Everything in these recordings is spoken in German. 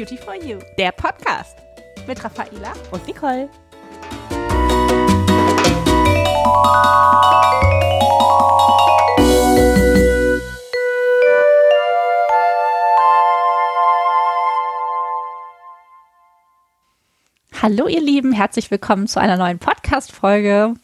Beauty for You, der Podcast mit Raffaela und Nicole. Hallo ihr Lieben, herzlich willkommen zu einer neuen Podcast-Folge.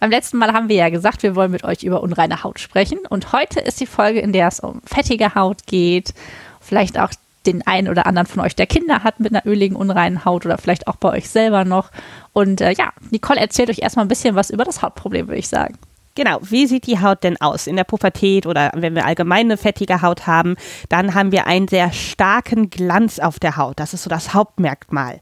Beim letzten Mal haben wir ja gesagt, wir wollen mit euch über unreine Haut sprechen. Und heute ist die Folge, in der es um fettige Haut geht. Vielleicht auch den einen oder anderen von euch, der Kinder hat mit einer öligen, unreinen Haut oder vielleicht auch bei euch selber noch. Und äh, ja, Nicole erzählt euch erstmal ein bisschen was über das Hautproblem, würde ich sagen. Genau, wie sieht die Haut denn aus in der Pubertät oder wenn wir allgemein eine fettige Haut haben, dann haben wir einen sehr starken Glanz auf der Haut. Das ist so das Hauptmerkmal.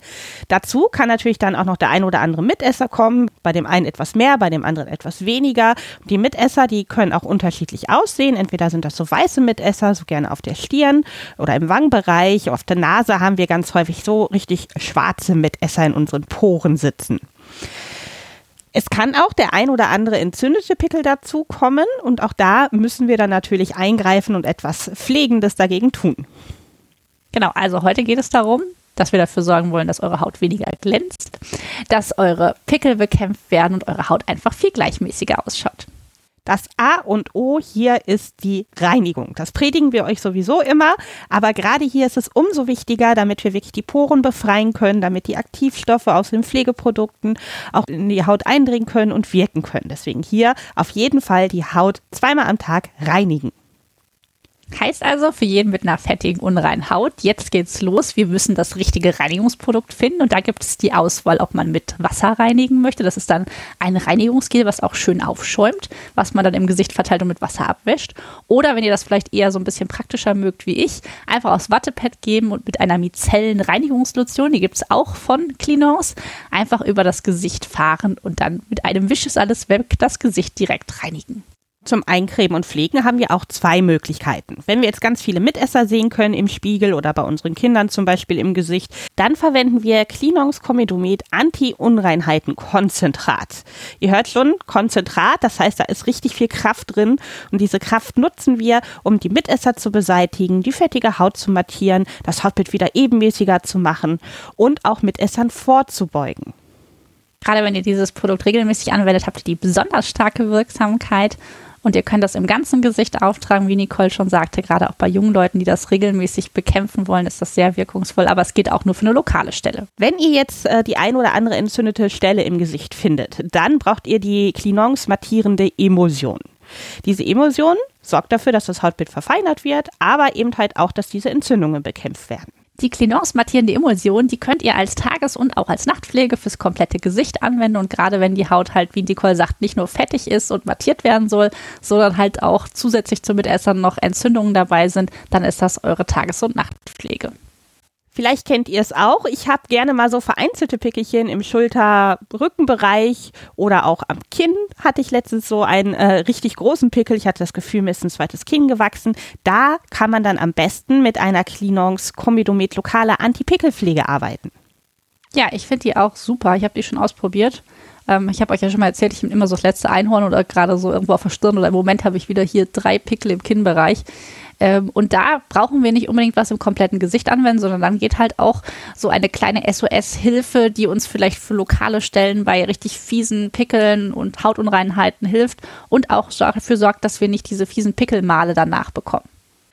Dazu kann natürlich dann auch noch der ein oder andere Mitesser kommen, bei dem einen etwas mehr, bei dem anderen etwas weniger. Die Mitesser, die können auch unterschiedlich aussehen. Entweder sind das so weiße Mitesser, so gerne auf der Stirn oder im Wangenbereich. Auf der Nase haben wir ganz häufig so richtig schwarze Mitesser in unseren Poren sitzen. Kann auch der ein oder andere entzündete Pickel dazu kommen und auch da müssen wir dann natürlich eingreifen und etwas Pflegendes dagegen tun. Genau, also heute geht es darum, dass wir dafür sorgen wollen, dass eure Haut weniger glänzt, dass eure Pickel bekämpft werden und eure Haut einfach viel gleichmäßiger ausschaut. Das A und O hier ist die Reinigung. Das predigen wir euch sowieso immer, aber gerade hier ist es umso wichtiger, damit wir wirklich die Poren befreien können, damit die Aktivstoffe aus den Pflegeprodukten auch in die Haut eindringen können und wirken können. Deswegen hier auf jeden Fall die Haut zweimal am Tag reinigen. Heißt also für jeden mit einer fettigen, unreinen Haut, jetzt geht's los. Wir müssen das richtige Reinigungsprodukt finden und da gibt es die Auswahl, ob man mit Wasser reinigen möchte. Das ist dann ein Reinigungsgel, was auch schön aufschäumt, was man dann im Gesicht verteilt und mit Wasser abwäscht. Oder wenn ihr das vielleicht eher so ein bisschen praktischer mögt wie ich, einfach aus Wattepad geben und mit einer micellen Reinigungslotion, die gibt es auch von Cleanance, einfach über das Gesicht fahren und dann mit einem Wisch ist alles weg, das Gesicht direkt reinigen. Zum Eincremen und Pflegen haben wir auch zwei Möglichkeiten. Wenn wir jetzt ganz viele Mitesser sehen können im Spiegel oder bei unseren Kindern zum Beispiel im Gesicht, dann verwenden wir Clinons Comedomet Anti-Unreinheiten-Konzentrat. Ihr hört schon, Konzentrat, das heißt, da ist richtig viel Kraft drin und diese Kraft nutzen wir, um die Mitesser zu beseitigen, die fettige Haut zu mattieren, das Hautbild wieder ebenmäßiger zu machen und auch Mitessern vorzubeugen. Gerade wenn ihr dieses Produkt regelmäßig anwendet, habt ihr die besonders starke Wirksamkeit und ihr könnt das im ganzen Gesicht auftragen, wie Nicole schon sagte. Gerade auch bei jungen Leuten, die das regelmäßig bekämpfen wollen, ist das sehr wirkungsvoll. Aber es geht auch nur für eine lokale Stelle. Wenn ihr jetzt äh, die ein oder andere entzündete Stelle im Gesicht findet, dann braucht ihr die Clinons mattierende Emulsion. Diese Emulsion sorgt dafür, dass das Hautbild verfeinert wird, aber eben halt auch, dass diese Entzündungen bekämpft werden. Die Clinons mattierende Emulsion, die könnt ihr als Tages- und auch als Nachtpflege fürs komplette Gesicht anwenden. Und gerade wenn die Haut halt, wie Nicole sagt, nicht nur fettig ist und mattiert werden soll, sondern halt auch zusätzlich zum Mitessern noch Entzündungen dabei sind, dann ist das eure Tages- und Nachtpflege. Vielleicht kennt ihr es auch. Ich habe gerne mal so vereinzelte Pickelchen im Schulter-Rückenbereich oder auch am Kinn hatte ich letztens so einen äh, richtig großen Pickel. Ich hatte das Gefühl, mir ist ein zweites Kinn gewachsen. Da kann man dann am besten mit einer Clinons Comidomet lokale Anti-Pickelpflege arbeiten. Ja, ich finde die auch super. Ich habe die schon ausprobiert. Ähm, ich habe euch ja schon mal erzählt, ich bin immer so das letzte Einhorn oder gerade so irgendwo auf der Stirn oder im Moment habe ich wieder hier drei Pickel im Kinnbereich. Ähm, und da brauchen wir nicht unbedingt was im kompletten Gesicht anwenden, sondern dann geht halt auch so eine kleine SOS-Hilfe, die uns vielleicht für lokale Stellen bei richtig fiesen Pickeln und Hautunreinheiten hilft und auch dafür sorgt, dass wir nicht diese fiesen Pickelmale danach bekommen.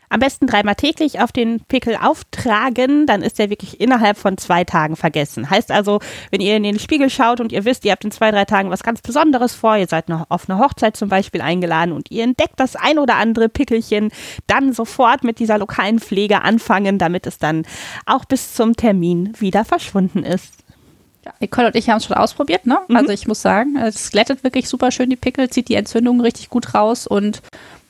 Am besten dreimal täglich auf den Pickel auftragen, dann ist er wirklich innerhalb von zwei Tagen vergessen. Heißt also, wenn ihr in den Spiegel schaut und ihr wisst, ihr habt in zwei, drei Tagen was ganz Besonderes vor, ihr seid noch auf eine Hochzeit zum Beispiel eingeladen und ihr entdeckt das ein oder andere Pickelchen, dann sofort mit dieser lokalen Pflege anfangen, damit es dann auch bis zum Termin wieder verschwunden ist. Nicole und ich haben es schon ausprobiert, ne? Mhm. Also ich muss sagen, es glättet wirklich super schön die Pickel, zieht die Entzündung richtig gut raus und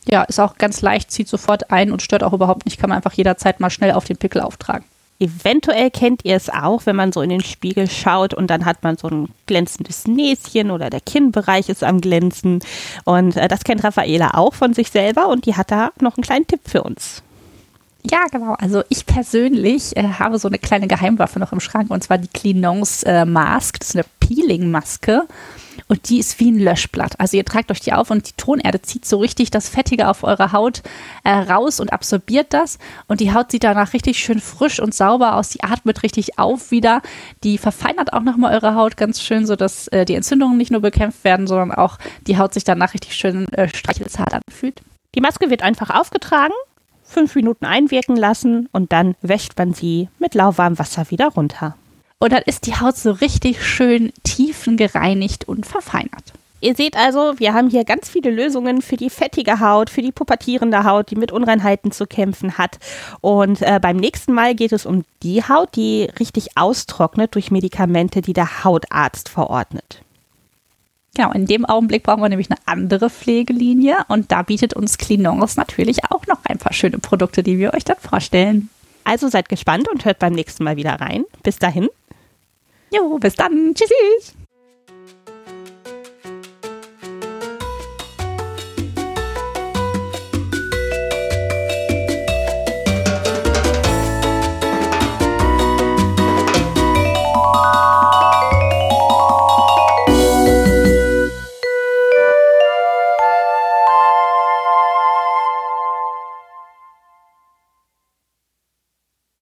ja, ist auch ganz leicht, zieht sofort ein und stört auch überhaupt nicht. Kann man einfach jederzeit mal schnell auf den Pickel auftragen. Eventuell kennt ihr es auch, wenn man so in den Spiegel schaut und dann hat man so ein glänzendes Näschen oder der Kinnbereich ist am Glänzen. Und äh, das kennt Raffaela auch von sich selber und die hat da noch einen kleinen Tipp für uns. Ja, genau. Also ich persönlich äh, habe so eine kleine Geheimwaffe noch im Schrank und zwar die Clinons äh, Mask. Das ist eine Peeling-Maske und die ist wie ein Löschblatt. Also ihr tragt euch die auf und die Tonerde zieht so richtig das Fettige auf eure Haut äh, raus und absorbiert das und die Haut sieht danach richtig schön frisch und sauber aus. Die atmet richtig auf wieder. Die verfeinert auch nochmal eure Haut ganz schön, sodass äh, die Entzündungen nicht nur bekämpft werden, sondern auch die Haut sich danach richtig schön äh, streichelsart anfühlt. Die Maske wird einfach aufgetragen, fünf Minuten einwirken lassen und dann wäscht man sie mit lauwarmem Wasser wieder runter. Und dann ist die Haut so richtig schön tiefengereinigt und verfeinert. Ihr seht also, wir haben hier ganz viele Lösungen für die fettige Haut, für die pubertierende Haut, die mit Unreinheiten zu kämpfen hat. Und äh, beim nächsten Mal geht es um die Haut, die richtig austrocknet durch Medikamente, die der Hautarzt verordnet. Genau, in dem Augenblick brauchen wir nämlich eine andere Pflegelinie und da bietet uns Clinons natürlich auch noch ein paar schöne Produkte, die wir euch dann vorstellen. Also seid gespannt und hört beim nächsten Mal wieder rein. Bis dahin. Jo, bis dann. Tschüss.